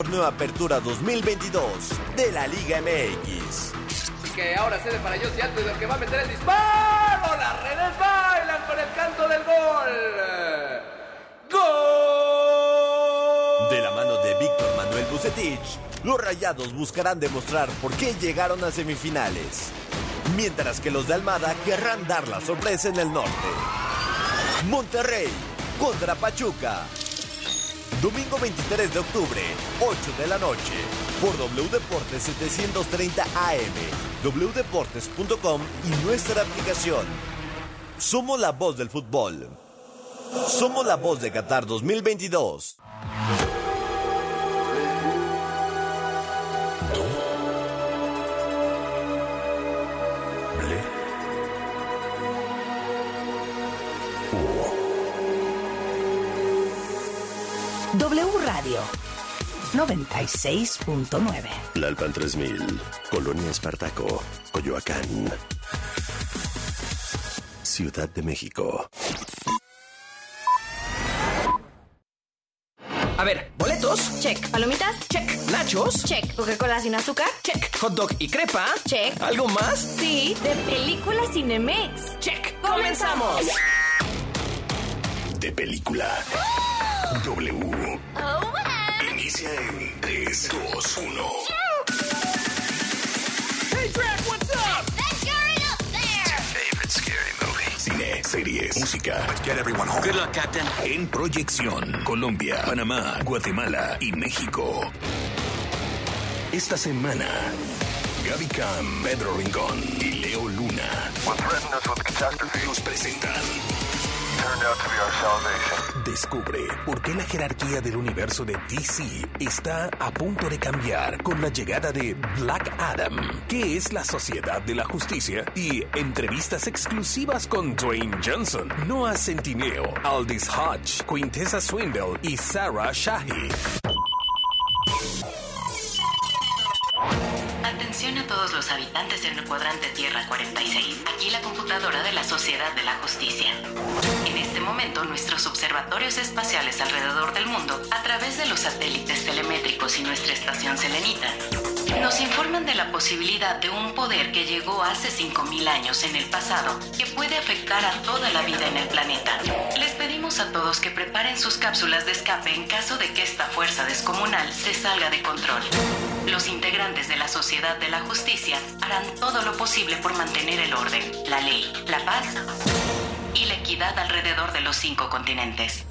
torneo Apertura 2022 de la Liga MX. Que ahora cede para José Alto y el que va a meter el disparo. Las redes bailan con el canto del gol. ¡Gol! De la mano de Víctor Manuel Bucetich, los Rayados buscarán demostrar por qué llegaron a semifinales. Mientras que los de Almada querrán dar la sorpresa en el norte. Monterrey contra Pachuca. Domingo 23 de octubre, 8 de la noche, por W Deportes 730 AM, wdeportes.com y nuestra aplicación. Somos la voz del fútbol. Somos la voz de Qatar 2022. Radio 96.9. Lalpan 3000, Colonia Espartaco, Coyoacán. Ciudad de México. A ver, boletos. Check. ¿Palomitas? Check. Nachos. Check. ¿Coca-Cola sin azúcar? Check. Hot dog y crepa. Check. ¿Algo más? Sí, de película Cinemex. Check. ¡Comenzamos! De película. W. Inicia en 3, 2, 1. Hey, Drac, what's up? Favorite scary movie. Cine, series, música. Get everyone home. Good luck, Captain. En proyección. Colombia, Panamá, Guatemala y México. Esta semana. Gaby Cam, Pedro Rincón y Leo Luna What threatened us with catastrophe nos presentan. Descubre por qué la jerarquía del universo de DC está a punto de cambiar con la llegada de Black Adam, que es la Sociedad de la Justicia, y entrevistas exclusivas con Dwayne Johnson, Noah Centineo, Aldis Hodge, Quintessa Swindle y Sarah Shahi. Los habitantes en el cuadrante Tierra 46. Aquí la computadora de la Sociedad de la Justicia. En este momento, nuestros observatorios espaciales alrededor del mundo, a través de los satélites telemétricos y nuestra estación selenita, nos informan de la posibilidad de un poder que llegó hace 5.000 años en el pasado que puede afectar a toda la vida en el planeta. Les pedimos a todos que preparen sus cápsulas de escape en caso de que esta fuerza descomunal se salga de control. Los integrantes de la Sociedad de la Justicia harán todo lo posible por mantener el orden, la ley, la paz y la equidad alrededor de los cinco continentes.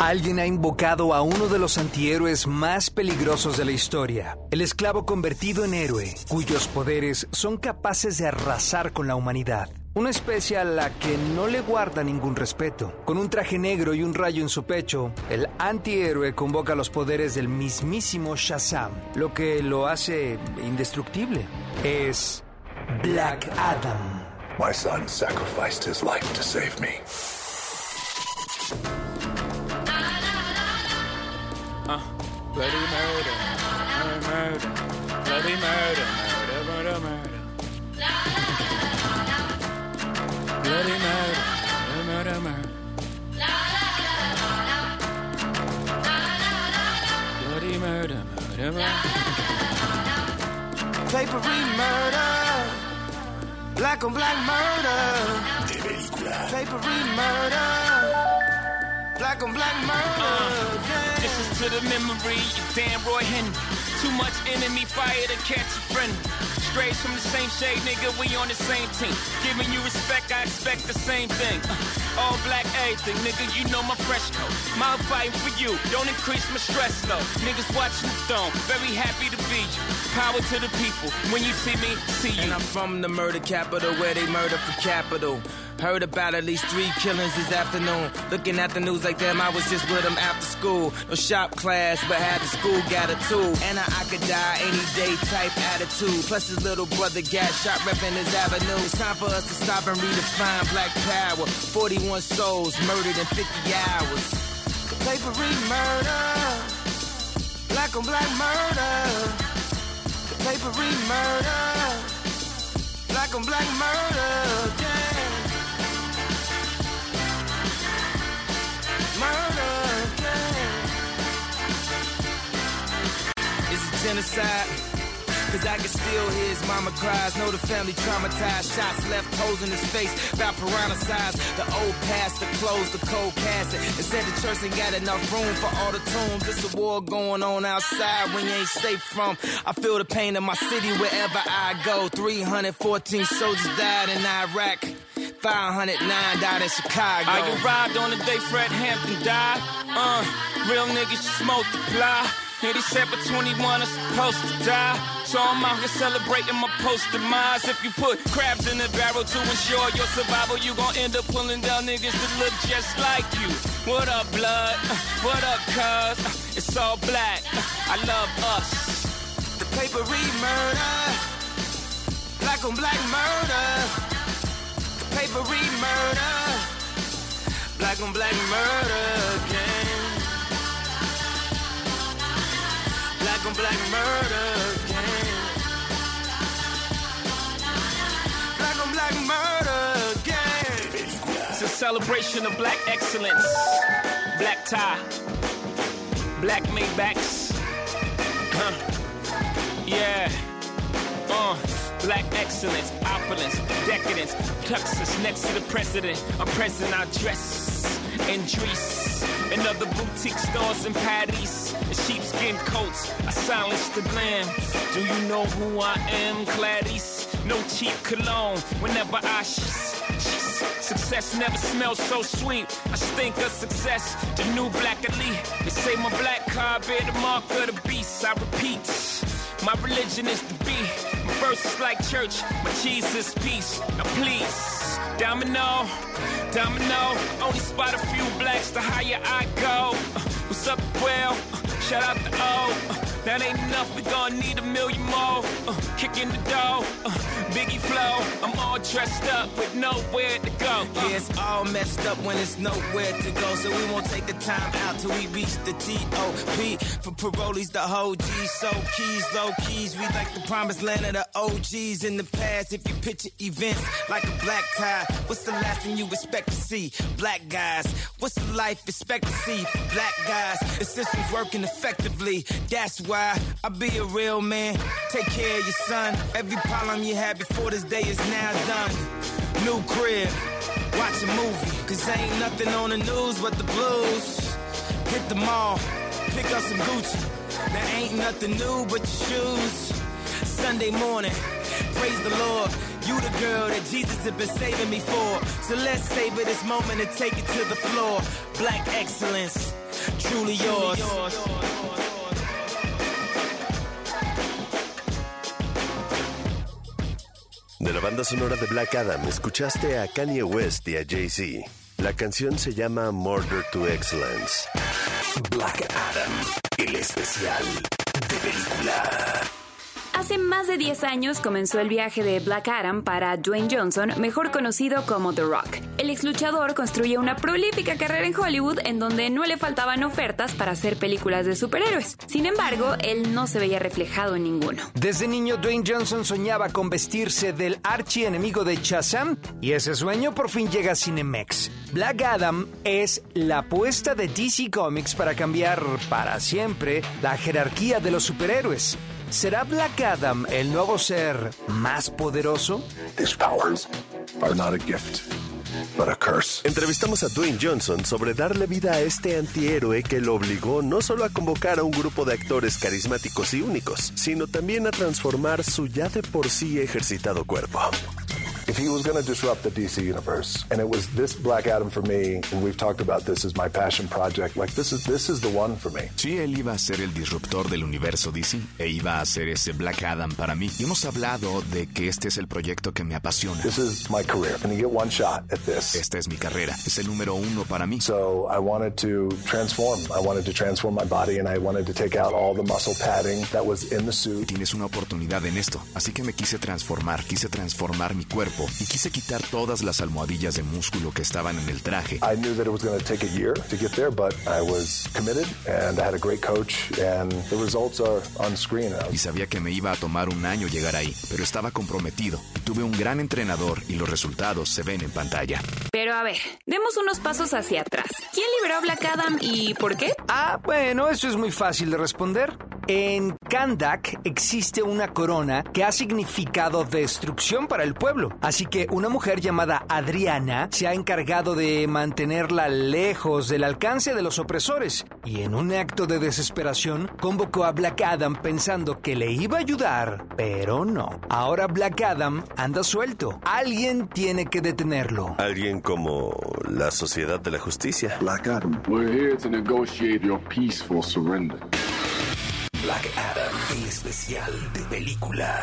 Alguien ha invocado a uno de los antihéroes más peligrosos de la historia, el esclavo convertido en héroe, cuyos poderes son capaces de arrasar con la humanidad. Una especie a la que no le guarda ningún respeto. Con un traje negro y un rayo en su pecho, el antihéroe convoca los poderes del mismísimo Shazam, lo que lo hace indestructible. Es Black Adam. My son sacrificed his life to save me. Bloody murder, murder, murder, bloody murder, murder, murder, murder. Bloody murder, murder, murder, murder. Bloody murder, murder, murder. Papery murder. Black on black murder. Papery murder. Black on black murder. yeah. This is to the memory of Dan Roy Henry. Too much enemy fire to catch a friend. Strays from the same shade, nigga, we on the same team. Giving you respect, I expect the same thing. Uh, all black everything, nigga, you know my fresh coat. Mouth fighting for you, don't increase my stress though. Niggas watching the throne, very happy to be you. Power to the people, when you see me, see you. And I'm from the murder capital where they murder for capital. Heard about at least three killings this afternoon. Looking at the news like them, I was just with them after school. No shop class, but had the school got a tool. And a I could die any day type attitude. Plus his little brother got shot repping his avenue. It's time for us to stop and redefine black power. 41 souls murdered in 50 hours. Papery murder. Black on black murder. Papery murder. Black on black murder. Yeah. Murder. Yeah. genocide. Cause I can still hear his mama cries. Know the family traumatized. Shots left, toes in his face. About piranha. The old pastor closed the cold casket. And said the church ain't got enough room for all the tombs. It's a war going on outside when you ain't safe from. I feel the pain of my city wherever I go. 314 soldiers died in Iraq. 509 died in Chicago. I arrived on the day Fred Hampton died. Uh, real niggas just multiply. 87 21 are supposed to die. So I'm out here celebrating my post demise. If you put crabs in a barrel to ensure your survival, you gon' end up pulling down niggas that look just like you. What up, blood? What up, cuz? It's all black. I love us. The papery murder. Black on black murder. Papery murder. Black on black murder again. Black on black murder again. Black on black murder again. It's a celebration of black excellence. Black tie, black Maybachs. Huh. Yeah. Uh, black excellence, opulence, decadence. Tuxus next to the president. I'm present, I dress in Drees. And other boutique stores in Paris. And sheepskin coats, I silence the glam. Do you know who I am, Gladys? No cheap cologne whenever I sh- Success never smells so sweet. I stink of success. The new black elite. They say my black card bear the mark of the beast. I repeat. My religion is the beat. My verse is like church. My Jesus peace. Now please, domino, domino. Only spot a few blacks the higher I go. Uh, what's up, well? Uh, shout out to O. That ain't enough. We gon' need a million more. Uh, kick in the door. Uh, Biggie flow. I'm all dressed up with nowhere to go. Uh, Yeah, it's all messed up when it's nowhere to go. So we won't take the time out till we reach the T.O.P. For parolees, the whole G. So keys, low keys. We like the promised land of the OGs in the past. If you picture events like a black tie, what's the last thing you expect to see? Black guys. What's the life expectancy for black guys? The system's working effectively. That's why I be a real man. Take care of your son. Every problem you had before this day is now done. New crib, watch a movie. Cause ain't nothing on the news but the blues. Hit the mall, pick up some Gucci. There ain't nothing new but your shoes. Sunday morning, praise the Lord. You the girl that Jesus has been saving me for. So let's savor this moment and take it to the floor. Black excellence, truly yours. De la banda sonora de Black Adam, escuchaste a Kanye West y a Jay-Z. La canción se llama Murder to Excellence. Black Adam, el especial de película. Hace más de 10 años comenzó el viaje de Black Adam para Dwayne Johnson, mejor conocido como The Rock. El ex luchador construyó una prolífica carrera en Hollywood en donde no le faltaban ofertas para hacer películas de superhéroes. Sin embargo, él no se veía reflejado en ninguno. Desde niño, Dwayne Johnson soñaba con vestirse del archienemigo de Shazam y ese sueño por fin llega a Cinemex. Black Adam es la apuesta de DC Comics para cambiar para siempre la jerarquía de los superhéroes. ¿Será Black Adam el nuevo ser más poderoso? These powers are not a gift, but a curse. Entrevistamos a Dwayne Johnson sobre darle vida a este antihéroe que lo obligó no solo a convocar a un grupo de actores carismáticos y únicos, sino también a transformar su ya de por sí ejercitado cuerpo. If he was going to disrupt the DC universe, and it was this Black Adam for me, and we've talked about this as my passion project, like this is this is the one for me. Sí, él iba a ser el disruptor del universo DC e iba a ser ese Black Adam para mí. Y hemos hablado de que este es el proyecto que me apasiona. This is my career. And you get one shot at this. Esta es mi carrera, es el número uno para mí. So I wanted to transform. I wanted to transform my body, and I wanted to take out all the muscle padding that was in the suit. Tienes una oportunidad en esto, así que me quise transformar, quise transformar mi cuerpo y quise quitar todas las almohadillas de músculo que estaban en el traje. I knew that it was going to take a year to get there, but I was committed, and I had a great coach, and the results are on screen. Y sabía que me iba a tomar un año llegar ahí, pero estaba comprometido. Tuve un gran entrenador y los resultados se ven en pantalla. Pero a ver, demos unos pasos hacia atrás. ¿Quién liberó a Black Adam y por qué? Ah, bueno, eso es muy fácil de responder. En Kandak existe una corona que ha significado destrucción para el pueblo. Así que una mujer llamada Adriana se ha encargado de mantenerla lejos del alcance de los opresores. Y en un acto de desesperación convocó a Black Adam pensando que le iba a ayudar, pero no. Ahora Black Adam anda suelto. Alguien tiene que detenerlo. Alguien como la Sociedad de la Justicia. Black Adam. We're here to negotiate your peaceful surrender. Black Adam, el especial de película.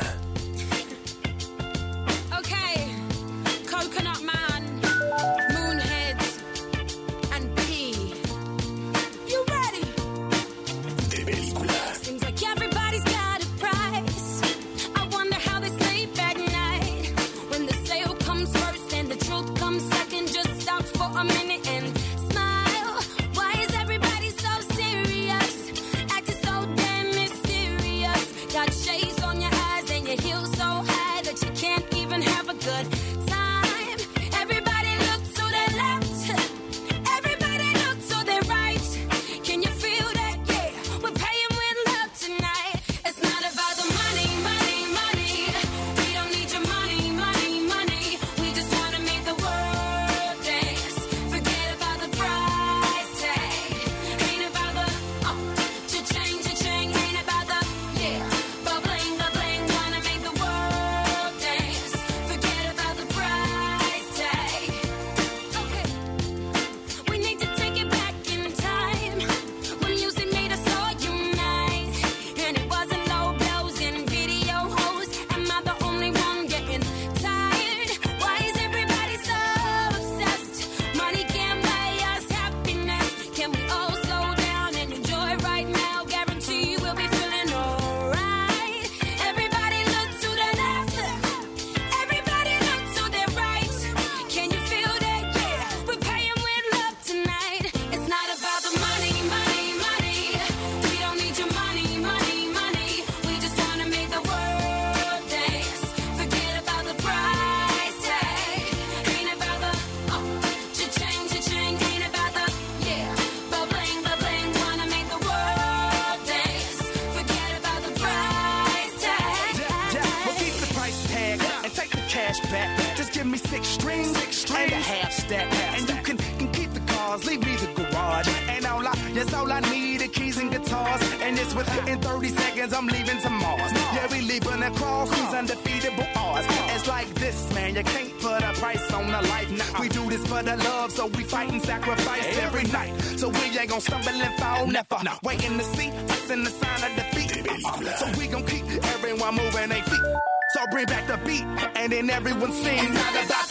And then everyone sing. It's not about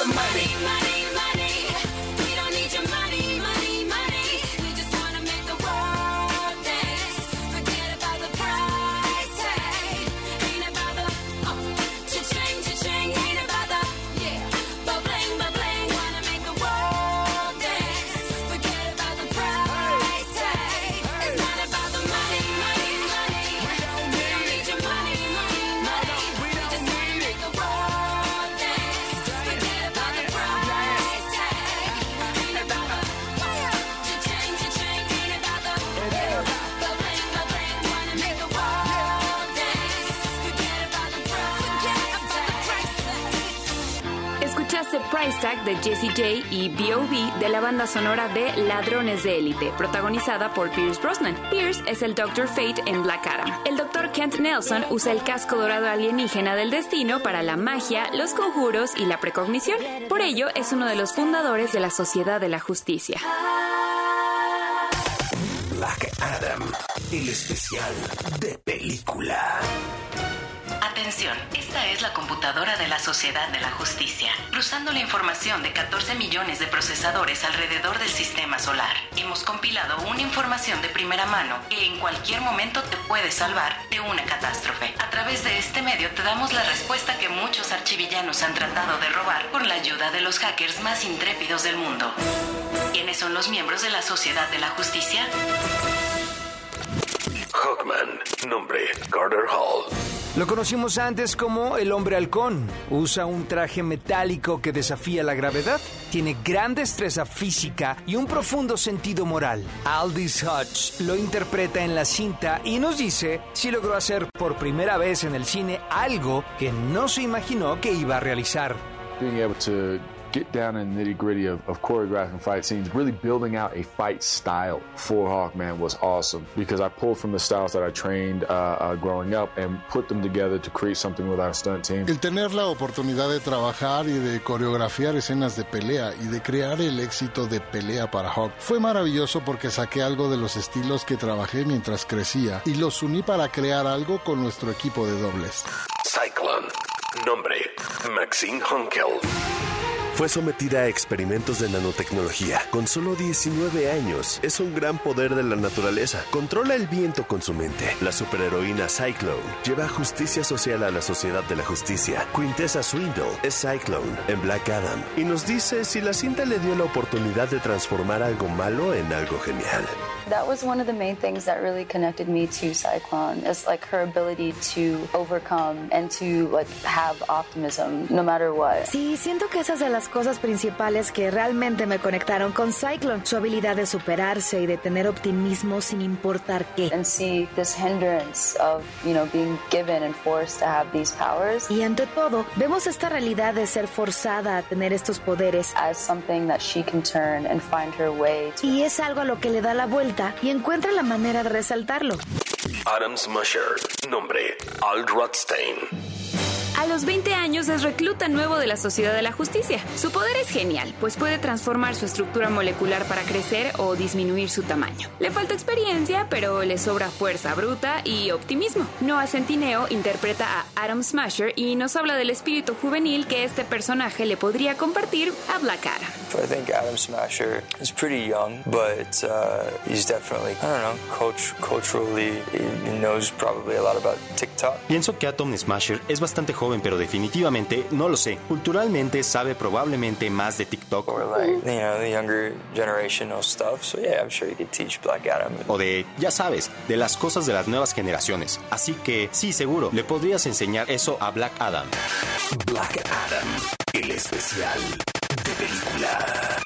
de Jessie J y B.O.B. de la banda sonora de Ladrones de Élite, protagonizada por Pierce Brosnan. Pierce es el Dr. Fate en Black Adam. El Dr. Kent Nelson usa el casco dorado alienígena del destino para la magia, los conjuros y la precognición. Por ello, es uno de los fundadores de la Sociedad de la Justicia. Black Adam, el especial de película. Esta es la computadora de la Sociedad de la Justicia, cruzando la información de 14 millones de procesadores alrededor del sistema solar. Hemos compilado una información de primera mano que en cualquier momento te puede salvar de una catástrofe. A través de este medio te damos la respuesta que muchos archivillanos han tratado de robar con la ayuda de los hackers más intrépidos del mundo. ¿Quiénes son los miembros de la Sociedad de la Justicia? Hawkman, nombre Carter Hall. Lo conocimos antes como el hombre halcón. Usa un traje metálico que desafía la gravedad. tiene gran destreza física y un profundo sentido moral. Aldis Hodge lo interpreta en la cinta y nos dice si logró hacer por primera vez en el cine algo que no se imaginó que iba a realizar. Get down in the nitty gritty of, of choreographing fight scenes, really building out a fight style for Hawkman was awesome because I pulled from the styles that I trained uh, uh, growing up and put them together to create something with our stunt team. El tener la oportunidad de trabajar y de coreografiar escenas de pelea y de crear el éxito de pelea para Hawk fue maravilloso porque saqué algo de los estilos que trabajé mientras crecía y los uní para crear algo con nuestro equipo de dobles. Cyclone. Nombre: Maxine Hunkel. Fue sometida a experimentos de nanotecnología. Con solo 19 años, es un gran poder de la naturaleza. Controla el viento con su mente. La superheroína Cyclone lleva justicia social a la sociedad de la justicia. Quintessa Swindle es Cyclone en Black Adam y nos dice si la cinta le dio la oportunidad de transformar algo malo en algo genial. That was one of the main things that really connected me to Cyclone. Is like her ability to overcome and to like have optimism no matter what. Sí, siento que esas de las cosas principales que realmente me conectaron con Cyclone, su habilidad de superarse y de tener optimismo sin importar qué. And see this hindrance of, you know, being given and forced to have these powers. Y ante todo, vemos esta realidad de ser forzada a tener estos poderes as something that she can turn and find her way to. Y es algo a lo que le da la vuelta y encuentra la manera de resaltarlo. Adam Smasher. Nombre: Ald Rothstein. A los 20 años es recluta nuevo de la Sociedad de la Justicia. Su poder es genial, pues puede transformar su estructura molecular para crecer o disminuir su tamaño. Le falta experiencia, pero le sobra fuerza bruta y optimismo. Noah Centineo interpreta a Adam Smasher y nos habla del espíritu juvenil que este personaje le podría compartir a Black Adam. I think Adam Smasher is pretty young, but uh, he's definitely, I don't know, culturally, knows probably a lot about TikTok. Pienso que Atom Smasher es bastante joven, pero definitivamente no lo sé. Culturalmente sabe probablemente más de TikTok. Or like, you know, the younger generational stuff. So yeah, I'm sure he could teach Black Adam. O de, ya sabes, de las cosas de las nuevas generaciones. Así que sí, seguro, le podrías enseñar eso a Black Adam. Black Adam, el especial de película.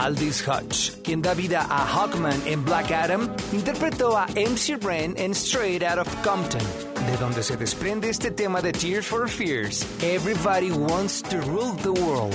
Aldis Hodge, quien da vida a Hawkman en Black Adam, interpretó a MC Ren en Straight Out of Compton, de donde se desprende este tema de Tears for Fears. Everybody wants to rule the world.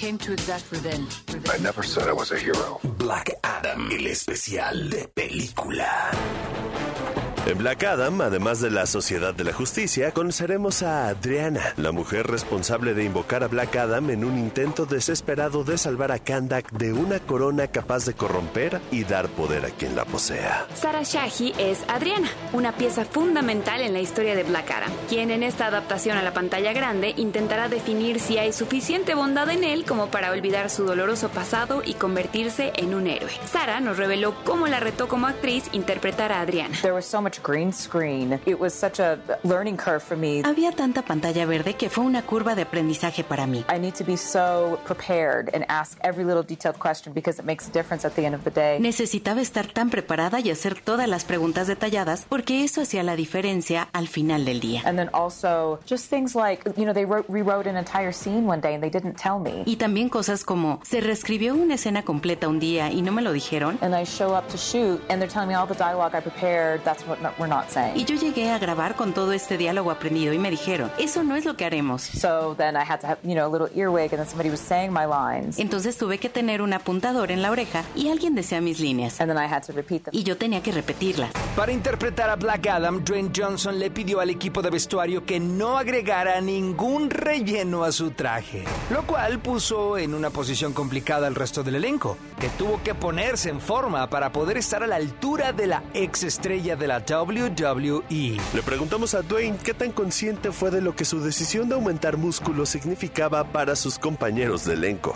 Came to exact revenge. I never said I was a hero. Black Adam, el especial de película. En Black Adam, además de la Sociedad de la Justicia, conoceremos a Adriana, la mujer responsable de invocar a Black Adam en un intento desesperado de salvar a Kandak de una corona capaz de corromper y dar poder a quien la posea. Sarah Shahi es Adriana, una pieza fundamental en la historia de Black Adam, quien en esta adaptación a la pantalla grande intentará definir si hay suficiente bondad en él como para olvidar su doloroso pasado y convertirse en un héroe. Sarah nos reveló cómo la retó como actriz interpretar a Adriana. There was so much green screen. It was such a learning curve for me. Había tanta pantalla verde que fue una curva de aprendizaje para mí. I need to be so prepared and ask every little detailed question because it makes a difference at the end of the day. Necesitaba estar tan preparada y hacer todas las preguntas detalladas porque eso hacía la diferencia al final del día. And then also just things like, you know, they wrote, rewrote an entire scene one day and they didn't tell me. Y también cosas como se reescribió una escena completa un día y no me lo dijeron. And I show up to shoot and they're telling me all the dialogue I prepared, that's what we're not saying. Y yo llegué a grabar con todo este diálogo aprendido y me dijeron, eso no es lo que haremos. So then I had to have, you know, a little earwig and then somebody was saying my lines. Entonces tuve que tener un apuntador en la oreja y alguien decía mis líneas. And then I had to repeat them. Y yo tenía que repetirlas. Para interpretar a Black Adam, Dwayne Johnson le pidió al equipo de vestuario que no agregara ningún relleno a su traje, lo cual puso en una posición complicada al resto del elenco, que tuvo que ponerse en forma para poder estar a la altura de la ex estrella de la WWE. Le preguntamos a Dwayne qué tan consciente fue de lo que su decisión de aumentar músculo significaba para sus compañeros de elenco.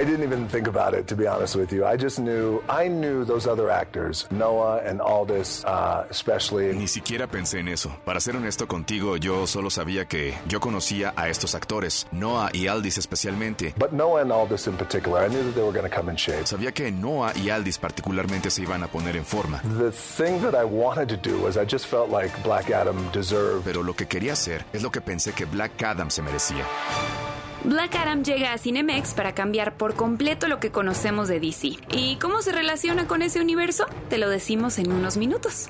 I didn't even think about it, to be honest with you. I just knew, I knew those other actors, Noah and Aldous, uh, especially. Ni siquiera pensé en eso. Para ser honesto contigo, yo solo sabía que yo conocía a estos actores, Noah y Aldis especialmente. But Noah and Aldous in particular, I knew that they were going to come in shape. Sabía que Noah y Aldis particularmente se iban a poner en forma. The thing that I wanted to do was I just felt like Black Adam deserved. Pero lo que quería hacer es lo que pensé que Black Adam se merecía. Black Adam llega a Cinemex para cambiar por completo lo que conocemos de DC. ¿Y cómo se relaciona con ese universo? Te lo decimos en unos minutos.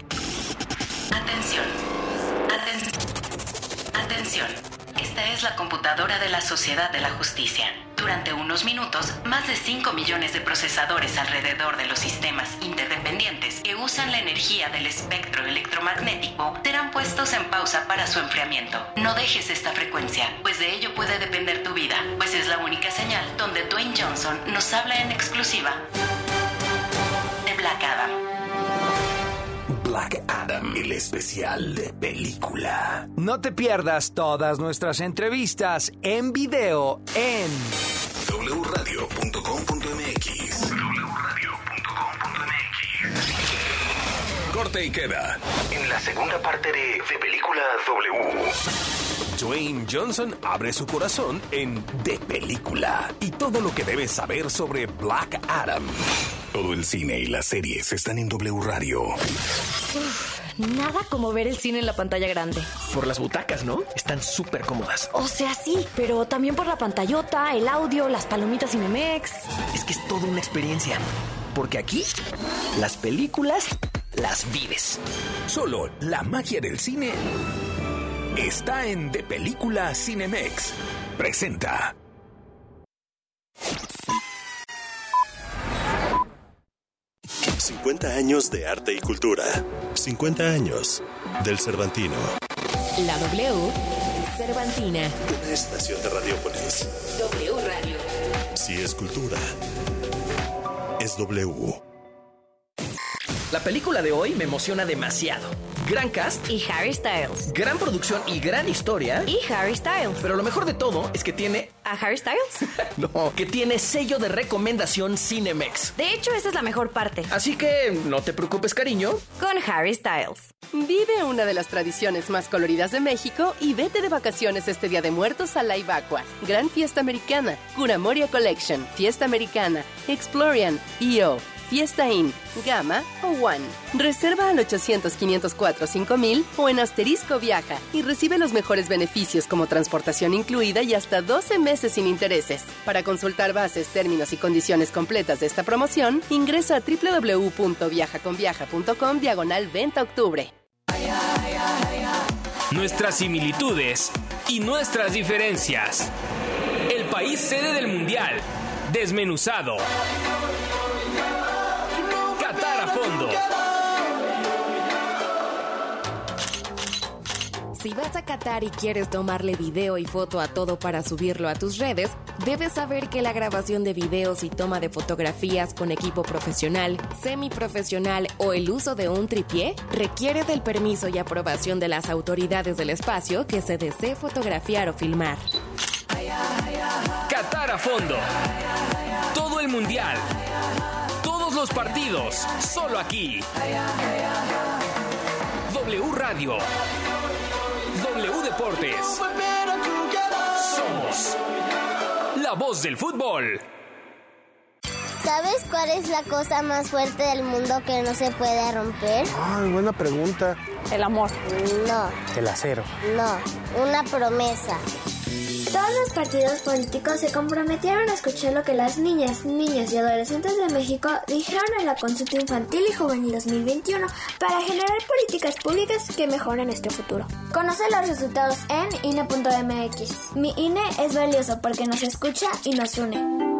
Atención. Aten- Atención. Es la computadora de la Sociedad de la Justicia. Durante unos minutos, más de 5 millones de procesadores alrededor de los sistemas interdependientes que usan la energía del espectro electromagnético serán puestos en pausa para su enfriamiento. No dejes esta frecuencia, pues de ello puede depender tu vida, pues es la única señal donde Dwayne Johnson nos habla en exclusiva de Black Adam. Black Adam, el especial de película. No te pierdas todas nuestras entrevistas en video en wradio.com.mx Corte y queda. En la segunda parte de De Película W. Dwayne Johnson abre su corazón en De Película y todo lo que debes saber sobre Black Adam. Todo el cine y las series están en W Radio. Nada como ver el cine en la pantalla grande. Por las butacas, ¿no? Están súper cómodas. O sea, sí, pero también por la pantallota, el audio, las palomitas Cinemex. Es que es toda una experiencia. Porque aquí, las películas las vives. Solo la magia del cine está en De Película Cinemex. Presenta. ...50 años de arte y cultura. 50 años del Cervantino. La W Cervantina. Una estación de Radiopolis. W Radio. Si es cultura, es W. La película de hoy me emociona demasiado. Gran cast. Y Harry Styles. Gran producción y gran historia. Y Harry Styles. Pero lo mejor de todo es que tiene... ¿A Harry Styles? no, que tiene sello de recomendación Cinemex. De hecho, esa es la mejor parte. Así que no te preocupes, cariño. Con Harry Styles. Vive una de las tradiciones más coloridas de México y vete de vacaciones este Día de Muertos a la Ibacua. Gran Fiesta Americana, Curamoria Collection, Fiesta Americana, Explorian, EO, Fiesta Inn, Gamma o One. Reserva al 800-504-5000 o en Asterisco Viaja y recibe los mejores beneficios como transportación incluida y hasta 12 meses sin intereses. Para consultar bases, términos y condiciones completas de esta promoción, ingresa a www.viajaconviaja.com diagonal 20 octubre. Nuestras similitudes y nuestras diferencias. El país sede del Mundial. Desmenuzado. Fondo. Si vas a Qatar y quieres tomarle video y foto a todo para subirlo a tus redes, debes saber que la grabación de videos y toma de fotografías con equipo profesional, semiprofesional o el uso de un tripié requiere del permiso y aprobación de las autoridades del espacio que se desee fotografiar o filmar. Qatar a fondo. Todo el mundial. Los partidos. Solo aquí. W Radio. W Deportes. Somos la voz del fútbol. ¿Sabes cuál es la cosa más fuerte del mundo que no se puede romper? Ay, buena pregunta. El amor. No, El acero. no, una promesa. Todos los partidos políticos se comprometieron a escuchar lo que las niñas, niños y adolescentes de México dijeron en la consulta infantil y juvenil 2021 para generar políticas públicas que mejoren nuestro futuro. Conoce los resultados en INE.mx. Mi INE es valioso porque nos escucha y nos une.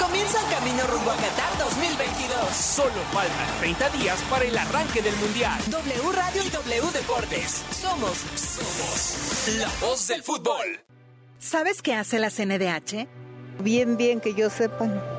Comienza el camino rumbo a Qatar 2022. Solo faltan 30 días para el arranque del mundial. W Radio y W Deportes. Somos, somos la voz del fútbol. ¿Sabes qué hace la CNDH? Bien, bien que yo sepa.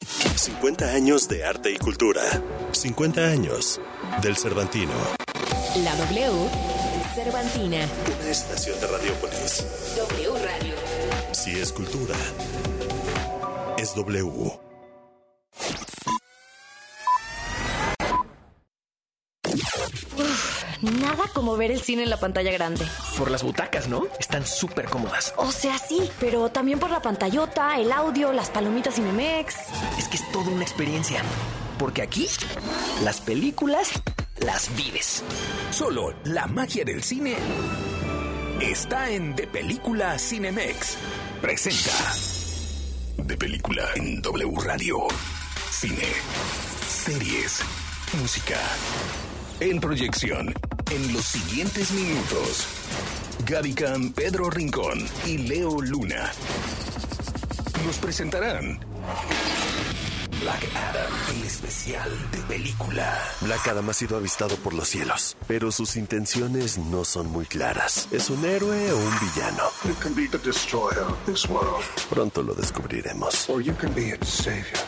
50 años de arte y cultura. 50 años del Cervantino. La W Cervantina. Una estación de Radiopolis. W Radio. Si es cultura, es W. Uf, nada como ver el cine en la pantalla grande. Por las butacas, ¿no? Están súper cómodas. O sea, sí, pero también por la pantallota, el audio, las palomitas Cinemex. Es que es toda una experiencia. Porque aquí, las películas las vives. Solo la magia del cine está en De Película Cinemex. Presenta De Película en W Radio. Cine, series, música. En proyección, en los siguientes minutos. Gaby Cam, Pedro Rincón y Leo Luna nos presentarán Black Adam, el especial de película. Black Adam ha sido avistado por los cielos, pero sus intenciones no son muy claras. ¿Es un héroe o un villano? You can be the destroyer of this world, Pronto lo descubriremos. or you can be its savior.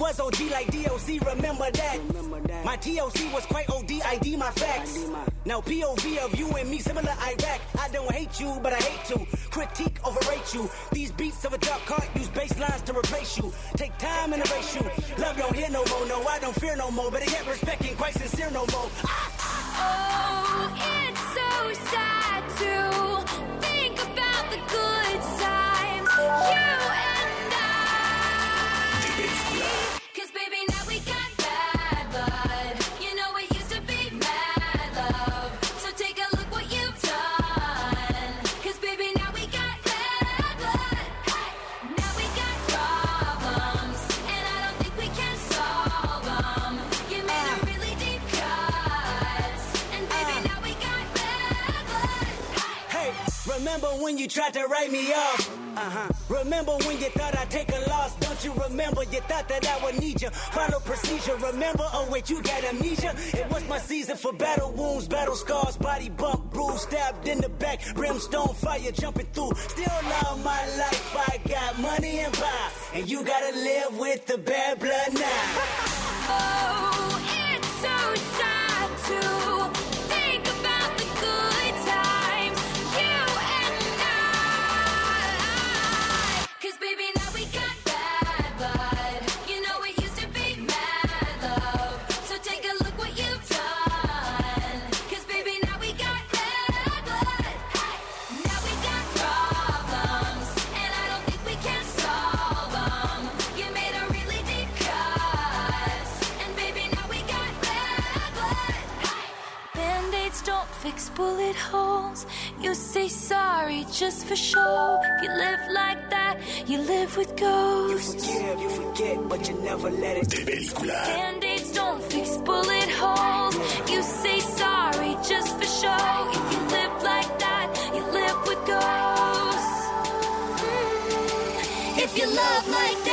Was OG like DOC, remember that? My TOC was quite OD, ID my facts. Now POV of you and me, similar Iraq. I don't hate you, but I hate to critique, overrate you. These beats of a dark cart use bass lines to replace you. Take time and erase you. Love don't hear no more, no, I don't fear no more. But I get respect ain't quite sincere no more. Ah! Oh, it's so sad to think about the good times. You you tried to write me off? Uh-huh. Remember when you thought I'd take a loss? Don't you remember? You thought that I would need you. Follow procedure. Remember? Oh wait, you got amnesia. It was my season for battle wounds, battle scars, body bump, bruise, stabbed in the back, brimstone fire jumping through. Still love my life. I got money and power, and you gotta live with the bad blood now. Oh, sorry just for show. If you live like that, you live with ghosts. You forgive, you forget, but you never let it. De película. Band-aids don't fix bullet holes. You say sorry just for show. If you live like that, you live with ghosts. Mm. If you love like that,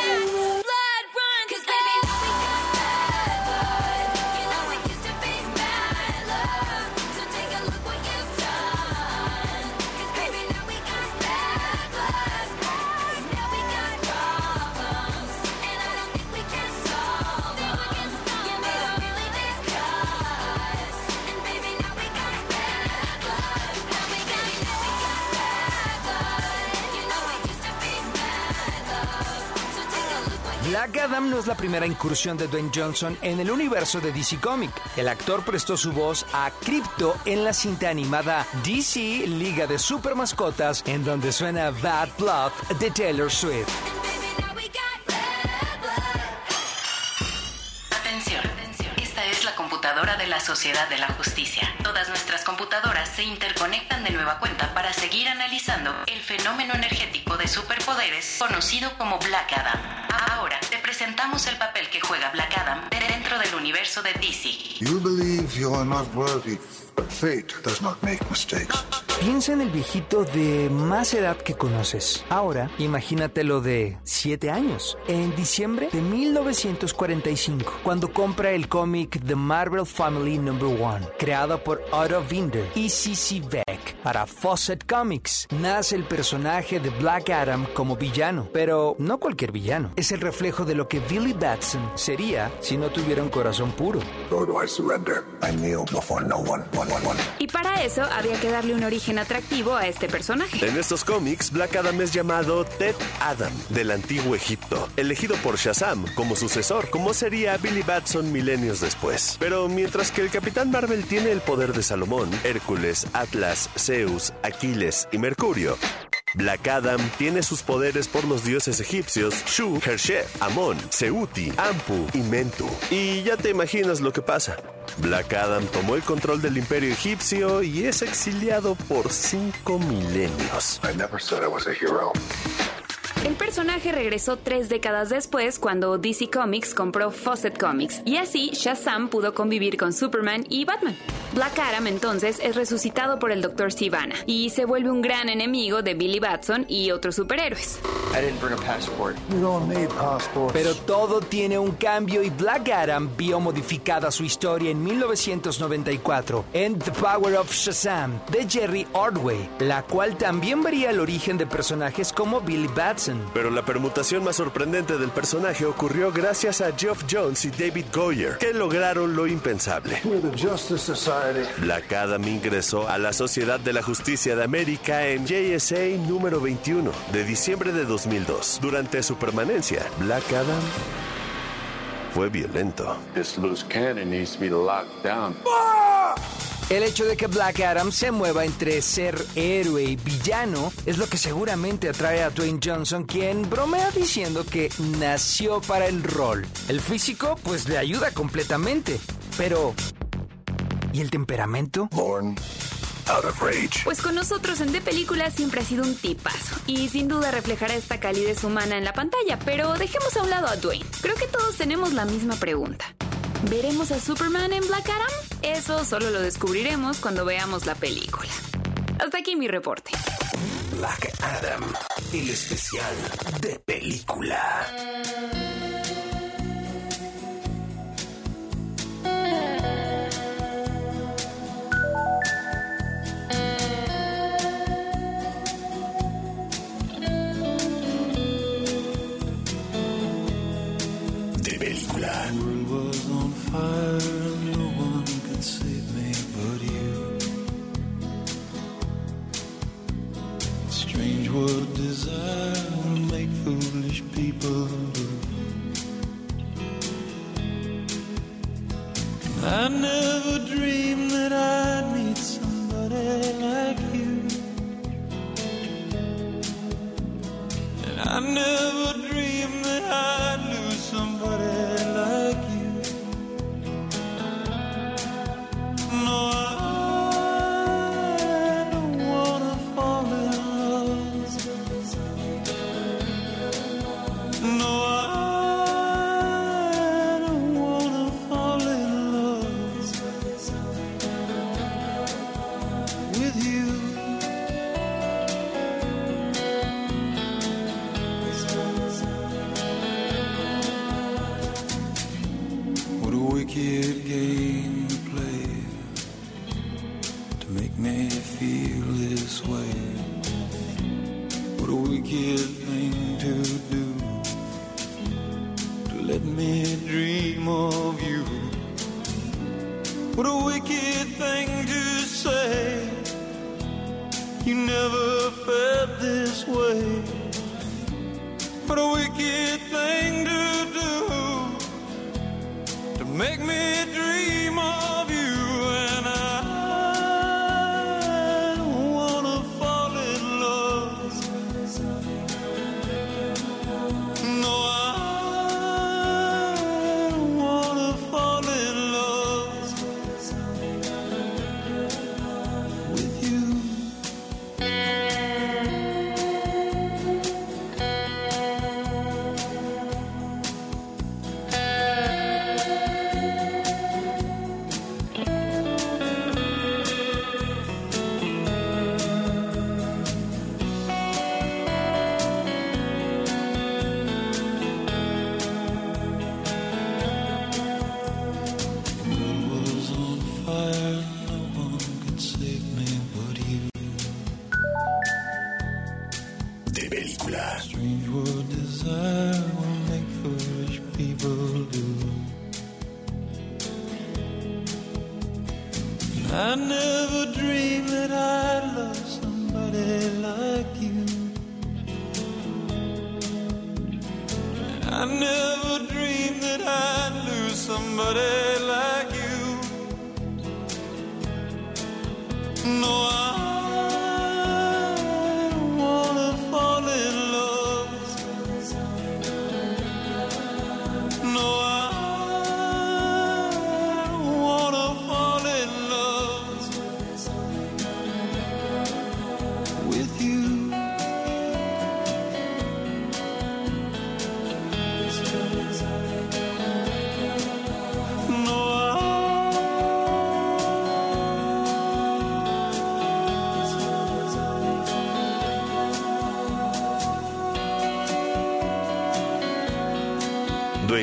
no es la primera incursión de Dwayne Johnson en el universo de DC Comic. El actor prestó su voz a Crypto en la cinta animada DC Liga de Super Mascotas, en donde suena Bad Blood de Taylor Swift. Atención, esta es la computadora de la Sociedad de la Justicia. Todas nuestras computadoras se interconectan de nueva cuenta para seguir analizando el fenómeno energético de superpoderes conocido como Black Adam. Ahora presentamos el papel que juega Black Adam dentro del universo de DC. You believe fate does not make mistakes. Piensa en el viejito de más edad que conoces. Ahora, imagínatelo de 7 años. En diciembre de 1945, cuando compra el cómic The Marvel Family No. 1, creado por Otto Binder y C.C. Beck para Fawcett Comics, nace el personaje de Black Adam como villano. Pero no cualquier villano. Es el reflejo de lo que Billy Batson sería si no tuviera un corazón puro. Nor do I surrender. I kneel before no one. Y para eso había que darle un origen atractivo a este personaje. En estos cómics, Black Adam es llamado Ted Adam, del antiguo Egipto, elegido por Shazam como sucesor, como sería Billy Batson milenios después. Pero mientras que el Capitán Marvel tiene el poder de Salomón, Hércules, Atlas, Zeus, Aquiles y Mercurio, Black Adam tiene sus poderes por los dioses egipcios Shu, Hershef, Amon, Seuti, Ampu y Mentu. Y ya te imaginas lo que pasa. Black Adam tomó el control del imperio egipcio y es exiliado por cinco milenios. I never said I was a hero. El personaje regresó tres décadas después cuando DC Comics compró Fawcett Comics y así Shazam pudo convivir con Superman y Batman. Black Adam entonces es resucitado por el Dr. Sivana y se vuelve un gran enemigo de Billy Batson y otros superhéroes. I didn't bring a passport. You don't need passports. Pero todo tiene un cambio y Black Adam vio modificada su historia en 1994 en The Power of Shazam de Jerry Ordway, la cual también varía el origen de personajes como Billy Batson. Pero la permutación más sorprendente del personaje ocurrió gracias a Geoff Jones y David Goyer, que lograron lo impensable. Black Adam ingresó a la Sociedad de la Justicia de América en JSA número 21 de diciembre de 2002. Durante su permanencia, Black Adam fue violento. This loose cannon needs to be locked down. El hecho de que Black Adam se mueva entre ser héroe y villano es lo que seguramente atrae a Dwayne Johnson, quien bromea diciendo que nació para el rol. El físico, pues le ayuda completamente. Pero. ¿Y el temperamento? Born out of rage. Pues con nosotros en De Película siempre ha sido un tipazo y sin duda reflejará esta calidez humana en la pantalla, pero dejemos a un lado a Dwayne. Creo que todos tenemos la misma pregunta. ¿Veremos a Superman en Black Adam? Eso solo lo descubriremos cuando veamos la película. Hasta aquí mi reporte. Black Adam, el especial de película. De película. World was on fire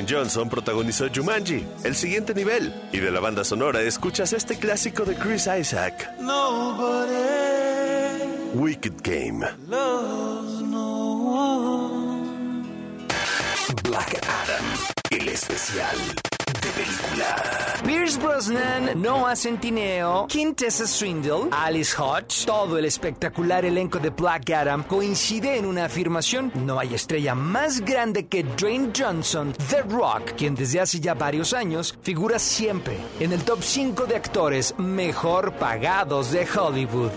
Dwayne Johnson protagonizó Jumanji, el siguiente nivel, y de la banda sonora escuchas este clásico de Chris Isaac, nobody Wicked Game. loves no one. Black Adam, el especial Pierce Brosnan, Noah Centineo, Kim Tessa Swindle, Alice Hodge, todo el espectacular elenco de Black Adam coincide en una afirmación. No hay estrella más grande que Dwayne Johnson, The Rock, quien desde hace ya varios años figura siempre en el top 5 de actores mejor pagados de Hollywood.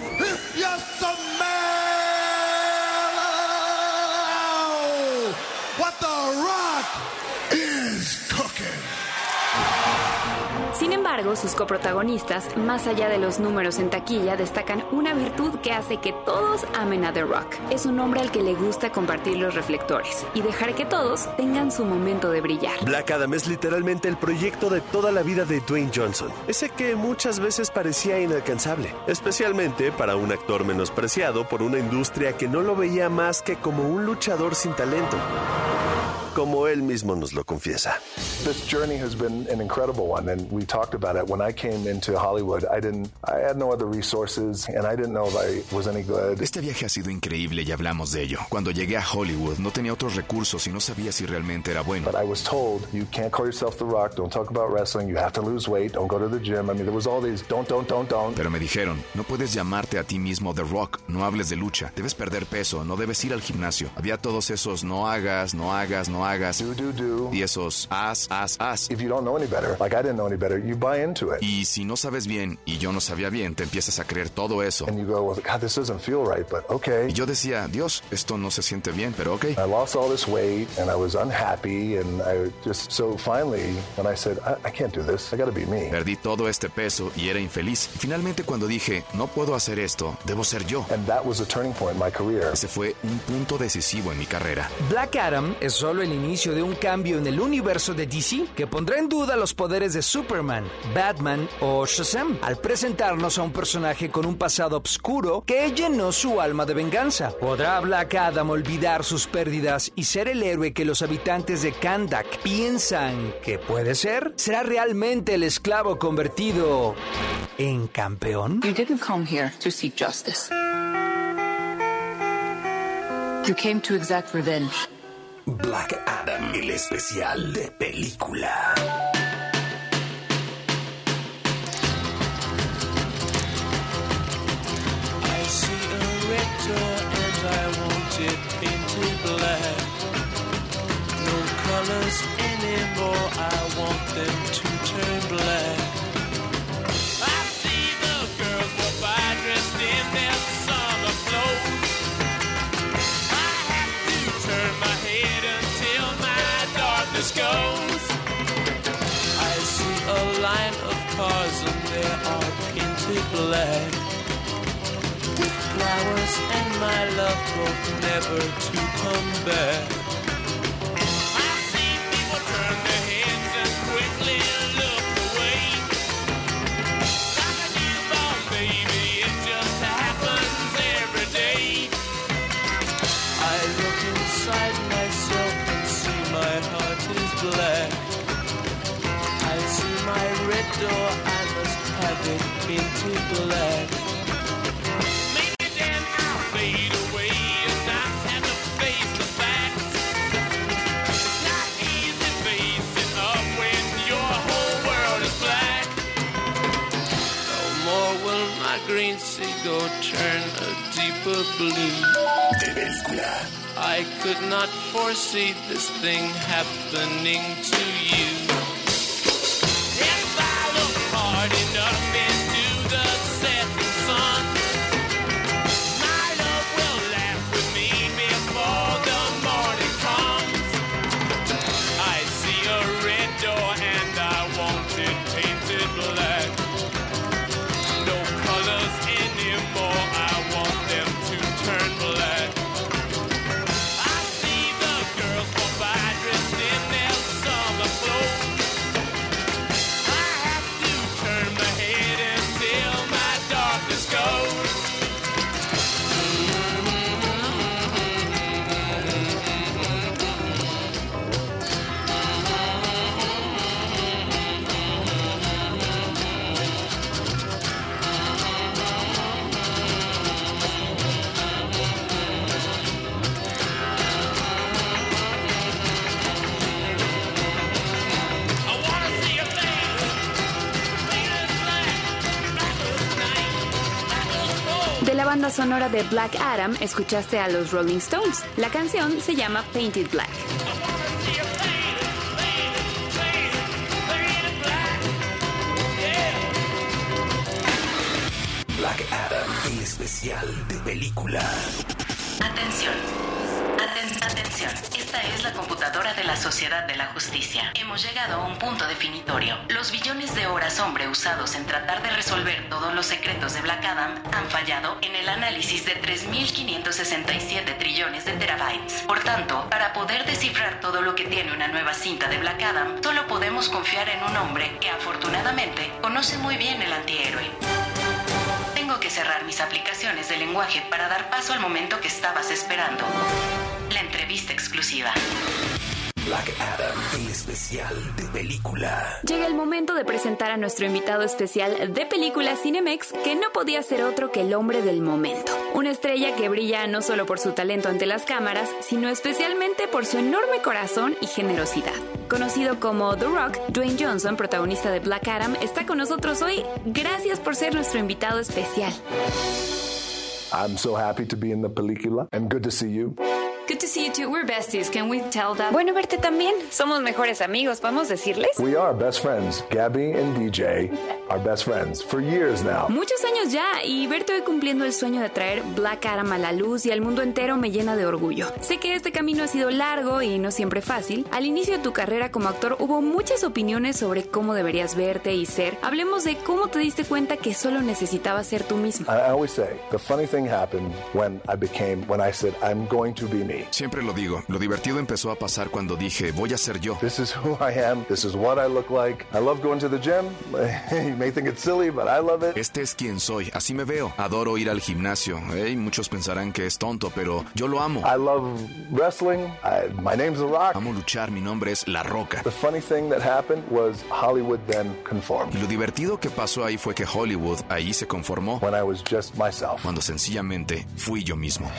Embargo, sus coprotagonistas, más allá de los números en taquilla, destacan una virtud que hace que todos amen a The Rock. Es un hombre al que le gusta compartir los reflectores y dejar que todos tengan su momento de brillar. Black Adam es literalmente el proyecto de toda la vida de Dwayne Johnson, ese que muchas veces parecía inalcanzable, especialmente para un actor menospreciado por una industria que no lo veía más que como un luchador sin talento, como él mismo nos lo confiesa. This journey has been an incredible one, and we talked about it. When I came into Hollywood, I didn't, I had no other resources, and I didn't know if I was any good. Este viaje ha sido increíble y hablamos de ello. Cuando llegué a Hollywood no tenía otros recursos y no sabía si realmente era bueno. But I was told you can't call yourself The Rock. Don't talk about wrestling. You have to lose weight. Don't go to the gym. I mean, there was all these don't, don't, don't, don't. Pero me dijeron, no puedes llamarte a ti mismo The Rock, no hables de lucha, debes perder peso, no debes ir al gimnasio. Había todos esos no hagas, no hagas, no hagas. Do, do, do. Y esos haz, haz, haz. If you don't know any better, like I didn't know any better, you buy into it. Y si no sabes bien y yo no sabía bien, te empiezas a creer todo eso. And you go, well, God, this doesn't feel right, but okay. Y yo decía, Dios, esto no se siente bien, pero ok. I lost all this weight and I was unhappy and I just so finally when I said I, I can't do this, I got to be me. Perdí todo este peso y era infeliz. Y finalmente cuando dije, no puedo hacer esto, debo ser yo. And that was a turning point in my career. Ese fue un punto decisivo en mi carrera. Black Adam es solo el inicio de un cambio en el universo de DC que pondrá en duda los poderes de Superman, Batman o Shazam al presentarnos a un personaje con un pasado oscuro que llenó su alma de venganza. ¿Podrá Black Adam olvidar sus pérdidas y ser el héroe que los habitantes de Kandak piensan que puede ser? ¿Será realmente el esclavo convertido en campeón? You didn't come here to seek justice. You came to exact revenge. Black Adam, el especial de película. I see a red door and I want it painted black. No colors anymore, I want them with flowers and my love both never to come back. I see people turn their heads and quickly look away. Baby, it just happens every day. I look inside myself and see my heart is black. I see my red door, I must have it painted black. Maybe then I'll fade away and not have to face the facts. It's not easy facing up when your whole world is black. No more will my green seagull turn a deeper blue. I could not foresee this thing happening to you. If I look hard enough de Black Adam escuchaste a los Rolling Stones. La canción se llama Painted Black. Black Adam, el especial de película. Atención. Aten- atención. Esta es la computadora de la Sociedad la Justicia. Hemos llegado a un punto definitorio. Los billones de horas hombre usados en tratar de resolver todos los secretos de Black Adam han fallado en el análisis de 3.567 trillones de terabytes. Por tanto, para poder descifrar todo lo que tiene una nueva cinta de Black Adam, solo podemos confiar en un hombre que afortunadamente conoce muy bien el antihéroe. Tengo que cerrar mis aplicaciones de lenguaje para dar paso al momento que estabas esperando. La entrevista exclusiva. Black Adam, el especial de película. Llega el momento de presentar a nuestro invitado especial de película Cinemex, que no podía ser otro que el hombre del momento. Una estrella que brilla no solo por su talento ante las cámaras, sino especialmente por su enorme corazón y generosidad. Conocido como The Rock, Dwayne Johnson, protagonista de Black Adam, está con nosotros hoy. Gracias por ser nuestro invitado especial. I'm so happy to be in the película and good to see you. Good to see you too. We're besties. Can we tell that? Bueno verte también. Somos mejores amigos, ¿podemos decirles? We are best friends. Gabby and DJ are best friends for years now. Muchos años ya y verte hoy cumpliendo el sueño de traer Black Adam a la luz y al mundo entero me llena de orgullo. Sé que este camino ha sido largo y no siempre fácil. Al inicio de tu carrera como actor hubo muchas opiniones sobre cómo deberías verte y ser. Hablemos de cómo te diste cuenta que solo necesitabas ser tú mismo. I always say the funny thing happened when I became, when I said, I'm going to be me. Siempre lo digo, lo divertido empezó a pasar cuando dije, voy a ser yo. This is who I am. This is what I look like. I love going to the gym. you may think it's silly, but I love it. Este es quien soy, así me veo. Adoro ir al gimnasio. Hey, muchos pensarán que es tonto, pero yo lo amo. I love wrestling. I, my name's The Rock. Amo luchar, mi nombre es La Roca. The funny thing that happened was Hollywood then conformed. Y lo divertido que pasó ahí fue que Hollywood ahí se conformó When I was just myself. cuando sencillamente fui yo mismo.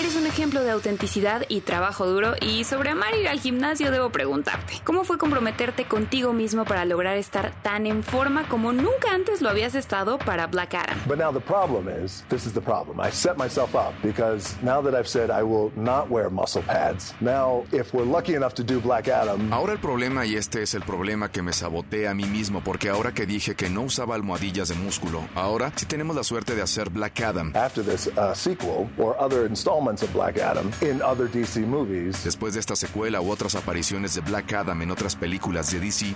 Eres un ejemplo de autenticidad y trabajo duro y sobre amar ir al gimnasio debo preguntarte, ¿cómo fue comprometerte contigo mismo para lograr estar tan en forma como nunca antes lo habías estado para Black Adam? But now the problem is, this is the problem. I set myself up because now that I've said I will not wear muscle pads, now if we're lucky enough to do Black Adam, Ahora el problema, y este es el problema que me saboteé a mí mismo, porque ahora que dije que no usaba almohadillas de músculo, ahora sí tenemos la suerte de hacer Black Adam. after this uh, sequel or other installments of Black Adam in other DC movies, Después de esta secuela u otras apariciones de Black Adam en otras películas de DC,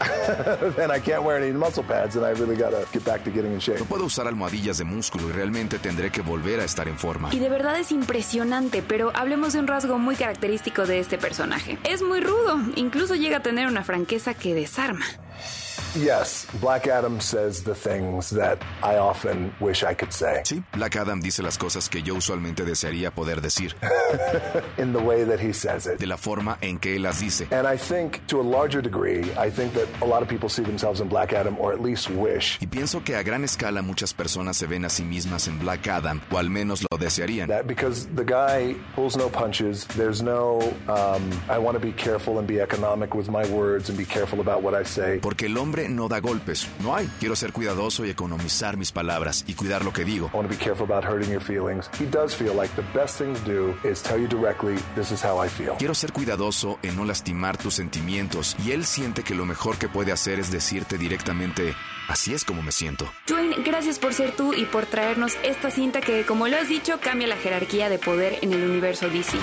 then I can't wear any muscle pads and I really gotta get back to getting in shape. no puedo usar almohadillas de músculo y realmente tendré que volver a estar en forma. Y de verdad es impresionante, pero hablemos de un rasgo muy característico de este personaje. Es muy rudo, incluso llega a tener una franqueza que desarma. Yes, Black Adam says the things that I often wish I could say Sí, Black Adam dice las cosas que yo usualmente desearía poder decir, in the way that he says it. de la forma en que él las dice. And I think to a larger degree, I think that a lot of people see themselves in Black Adam or at least wish Y pienso que a gran escala muchas personas se ven a sí mismas en Black Adam, o al menos lo desearían. that because the guy pulls no punches, there's no, um, I want to be careful and be economic with my words and be careful about what I say. Porque el hombre no da golpes, no hay. Quiero ser cuidadoso y economizar mis palabras y cuidar lo que digo. I want to be careful about hurting your feelings. He does feel like the best thing to do is tell you directly, this is how I feel. Quiero ser cuidadoso en no lastimar tus sentimientos y él siente que lo mejor que puede hacer es decirte directamente, así es como me siento. Dwayne, gracias por ser tú y por traernos esta cinta que, como lo has dicho, cambia la jerarquía de poder en el universo DC.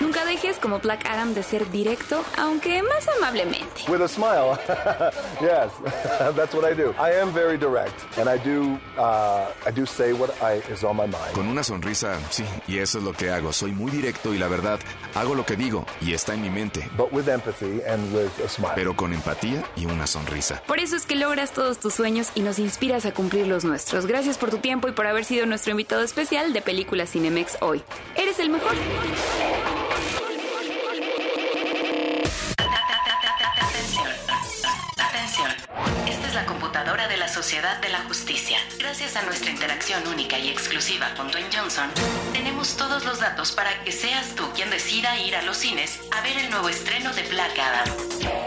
Nunca dejes como Black Adam de ser directo, aunque más amablemente. With a smile. yes, that's what I do. I am very direct, and I do, uh, I do say what I, is on my mind. Con una sonrisa, sí, y eso es lo que hago. Soy muy directo y la verdad, hago lo que digo y está en mi mente, But with empathy and with a smile. pero con empatía y una sonrisa. Por eso es que logras todos tus sueños y nos inspiras a cumplir los nuestros. Gracias por tu tiempo y por haber sido nuestro invitado especial de Película Cinemex hoy. Eres el mejor. La Sociedad de la Justicia. Gracias a nuestra interacción única y exclusiva con Dwayne Johnson, tenemos todos los datos para que seas tú quien decida ir a los cines a ver el nuevo estreno de Black Adam.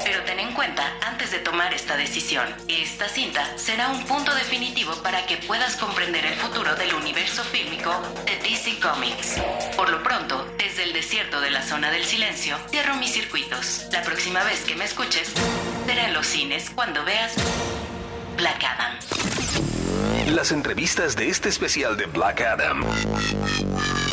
Pero ten en cuenta, antes de tomar esta decisión, esta cinta será un punto definitivo para que puedas comprender el futuro del universo fílmico de DC Comics. Por lo pronto, desde el desierto de la zona del silencio, cierro mis circuitos. La próxima vez que me escuches, será en los cines cuando veas Black Adam. Las entrevistas de este especial de Black Adam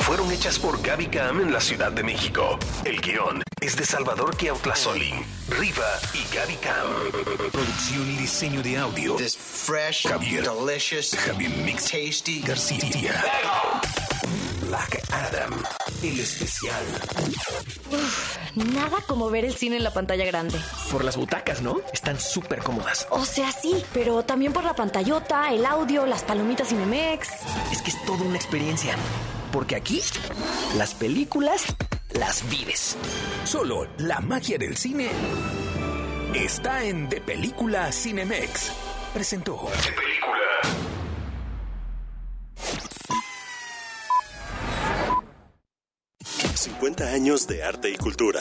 fueron hechas por Gaby Cam en la Ciudad de México. El guion es de Salvador Kiautlazoli, Riva y Gaby Cam. Producción y diseño de audio. fresh, Javier. delicious, Javier Mix tasty. García. Black Adam, el especial. Uf, nada como ver el cine en la pantalla grande. Por las butacas, ¿no? Están súper cómodas. O sea, sí, pero también por la pantallota, el audio, las palomitas Cinemex. Es que es toda una experiencia. Porque aquí, las películas las vives. Solo la magia del cine está en De Película Cinemex. Presentó. De Película. Cinemex. 50 años de arte y cultura.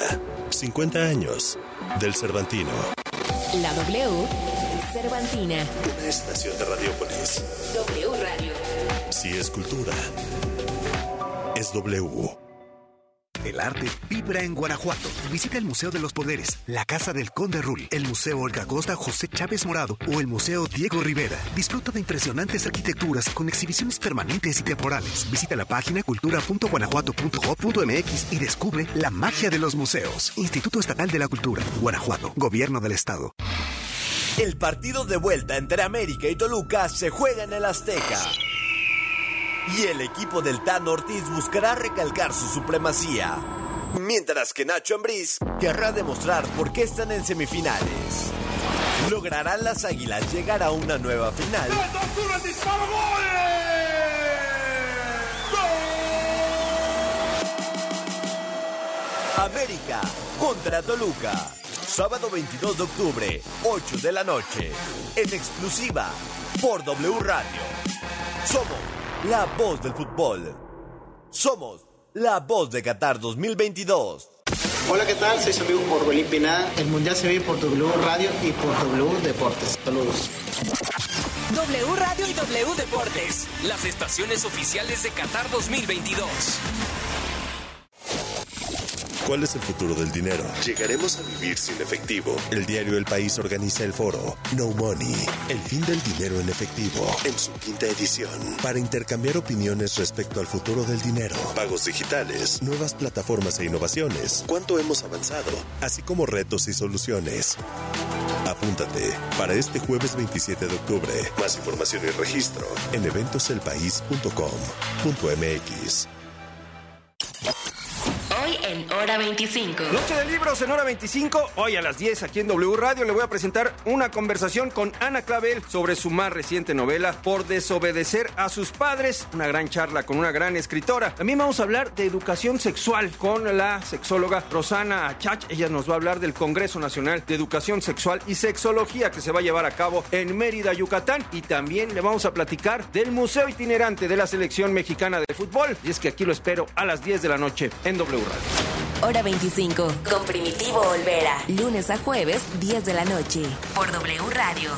50 años del Cervantino. La W, Cervantina. Una estación de Radiopolis. W Radio. Si es cultura, es W. El arte vibra en Guanajuato. Visita el Museo de los Poderes, la Casa del Conde Rul, el Museo Olga Costa José Chávez Morado o el Museo Diego Rivera. Disfruta de impresionantes arquitecturas con exhibiciones permanentes y temporales. Visita la página cultura.guanajuato.gov.mx y descubre la magia de los museos. Instituto Estatal de la Cultura, Guanajuato, Gobierno del Estado. El partido de vuelta entre América y Toluca se juega en el Azteca. Y el equipo del Tan Ortiz buscará recalcar su supremacía. Mientras que Nacho Ambriz querrá demostrar por qué están en semifinales. ¿Lograrán las águilas llegar a una nueva final? América contra Toluca. Sábado 22 de octubre, 8 de la noche. En exclusiva por W Radio. Somos la voz del fútbol. Somos la voz de Qatar 2022. Hola, ¿qué tal? Soy su amigo Orbelín Pinada. El Mundial se ve por W Radio y por W Deportes. Saludos. W Radio y W Deportes, las estaciones oficiales de Qatar 2022. ¿Cuál es el futuro del dinero? ¿Llegaremos a vivir sin efectivo? El diario El País organiza el foro No Money, el fin del dinero en efectivo, en su quinta edición, para intercambiar opiniones respecto al futuro del dinero, pagos digitales, nuevas plataformas e innovaciones, cuánto hemos avanzado, así como retos y soluciones. Apúntate para este jueves 27 de octubre. Más información y registro en eventoselpaís.com.mx. En Hora 25. Noche de libros en hora 25. Hoy a las 10 aquí en W Radio le voy a presentar una conversación con Ana Clavel sobre su más reciente novela Por desobedecer a sus padres. Una gran charla con una gran escritora. También vamos a hablar de educación sexual con la sexóloga Rosana Achach. Ella nos va a hablar del Congreso Nacional de Educación Sexual y Sexología que se va a llevar a cabo en Mérida, Yucatán. Y también le vamos a platicar del Museo Itinerante de la Selección Mexicana de Fútbol. Y es que aquí lo espero a las 10 de la noche en W Radio. Hora 25, con Primitivo Olvera. Lunes a jueves, 10 de la noche. Por W Radio.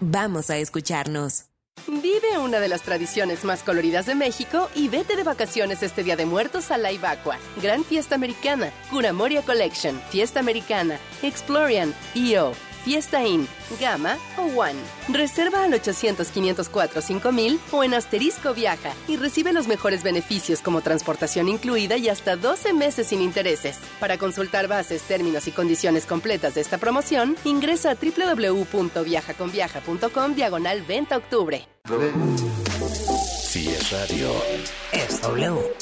Vamos a escucharnos. Vive una de las tradiciones más coloridas de México y vete de vacaciones este Día de Muertos a la Ibacua. Gran Fiesta Americana, Curamoria Collection, Fiesta Americana, Explorian, EO, Fiesta Inn, Gama o One. Reserva al 800-504-5000 o en Asterisco Viaja y recibe los mejores beneficios como transportación incluida y hasta 12 meses sin intereses. Para consultar bases, términos y condiciones completas de esta promoción, ingresa a www.viajaconviaja.com diagonal 20 octubre. Si es radio. Es W.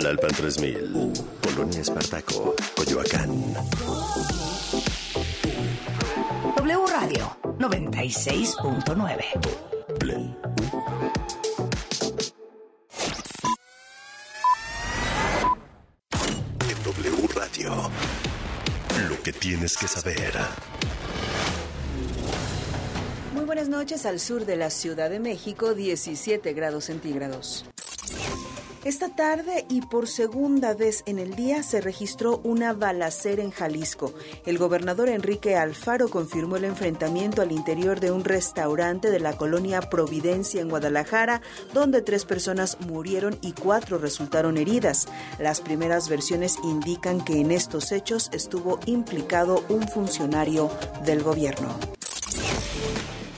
La Alpan 3000. Polonia Espartaco. Coyoacán. W Radio 96.9. En W Radio. Lo que tienes que saber. buenas noches al sur de la Ciudad de México, 17 grados centígrados. Esta tarde y por segunda vez en el día se registró una balacera en Jalisco. El gobernador Enrique Alfaro confirmó el enfrentamiento al interior de un restaurante de la colonia Providencia en Guadalajara, donde tres personas murieron y cuatro resultaron heridas. Las primeras versiones indican que en estos hechos estuvo implicado un funcionario del gobierno.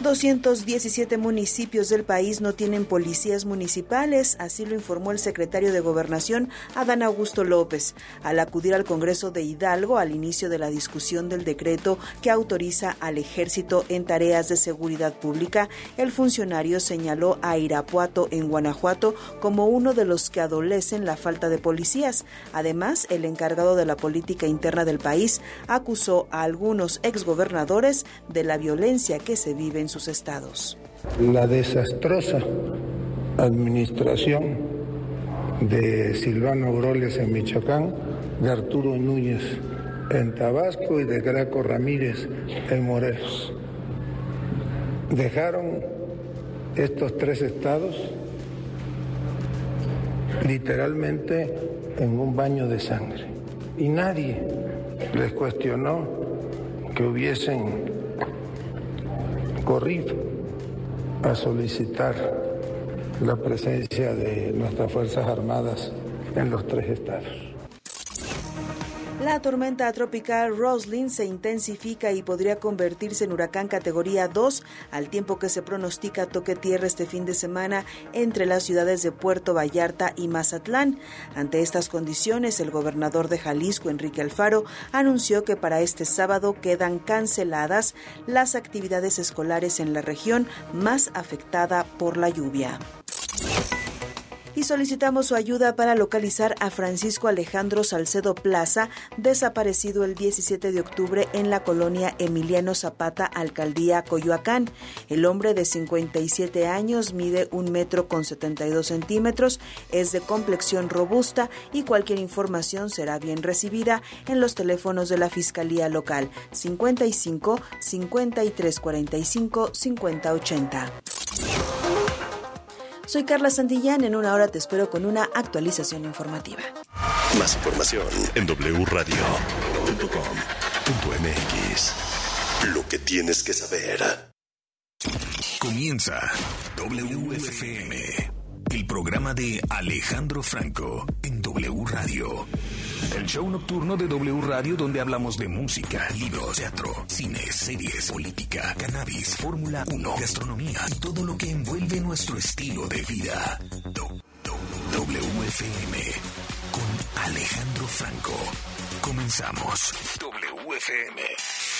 217 municipios del país no tienen policías municipales, así lo informó el secretario de Gobernación, Adán Augusto López, al acudir al Congreso de Hidalgo al inicio de la discusión del decreto que autoriza al ejército en tareas de seguridad pública. El funcionario señaló a Irapuato, en Guanajuato, como uno de los que adolecen la falta de policías. Además, el encargado de la política interna del país acusó a algunos exgobernadores de la violencia que se vive en sus estados. La desastrosa administración de Silvano Broles en Michoacán, de Arturo Núñez en Tabasco y de Graco Ramírez en Morelos. Dejaron estos tres estados literalmente en un baño de sangre y nadie les cuestionó que hubiesen corrido a solicitar la presencia de nuestras Fuerzas Armadas en los tres estados. La tormenta tropical Roslyn se intensifica y podría convertirse en huracán categoría 2 al tiempo que se pronostica toque tierra este fin de semana entre las ciudades de Puerto Vallarta y Mazatlán. Ante estas condiciones, el gobernador de Jalisco, Enrique Alfaro, anunció que para este sábado quedan canceladas las actividades escolares en la región más afectada por la lluvia y solicitamos su ayuda para localizar a Francisco Alejandro Salcedo Plaza, desaparecido el 17 de octubre en la colonia Emiliano Zapata, alcaldía Coyoacán. El hombre de 57 años mide un metro con 72 centímetros, es de complexión robusta y cualquier información será bien recibida en los teléfonos de la Fiscalía Local 55 53 45 50 80. Soy Carla Santillán. En una hora te espero con una actualización informativa. Más información en wradio.com.mx. Lo que tienes que saber. Comienza WFM, el programa de Alejandro Franco en W Radio. El show nocturno de W Radio donde hablamos de música, libros, teatro, cine, series, política, cannabis, Fórmula 1, gastronomía y todo lo que envuelve nuestro estilo de vida. WFM con Alejandro Franco. Comenzamos. WFM.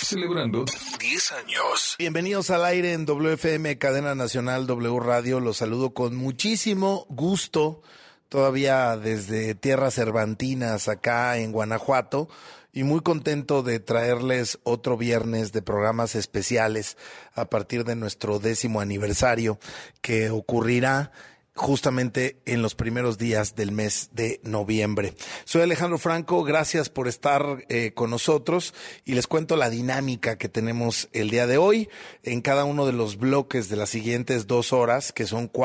Celebrando 10 años. Bienvenidos al aire en WFM, Cadena Nacional W Radio. Los saludo con muchísimo gusto todavía desde tierras cervantinas acá en Guanajuato y muy contento de traerles otro viernes de programas especiales a partir de nuestro décimo aniversario que ocurrirá justamente en los primeros días del mes de noviembre. Soy Alejandro Franco, gracias por estar eh, con nosotros y les cuento la dinámica que tenemos el día de hoy en cada uno de los bloques de las siguientes dos horas, que son cuatro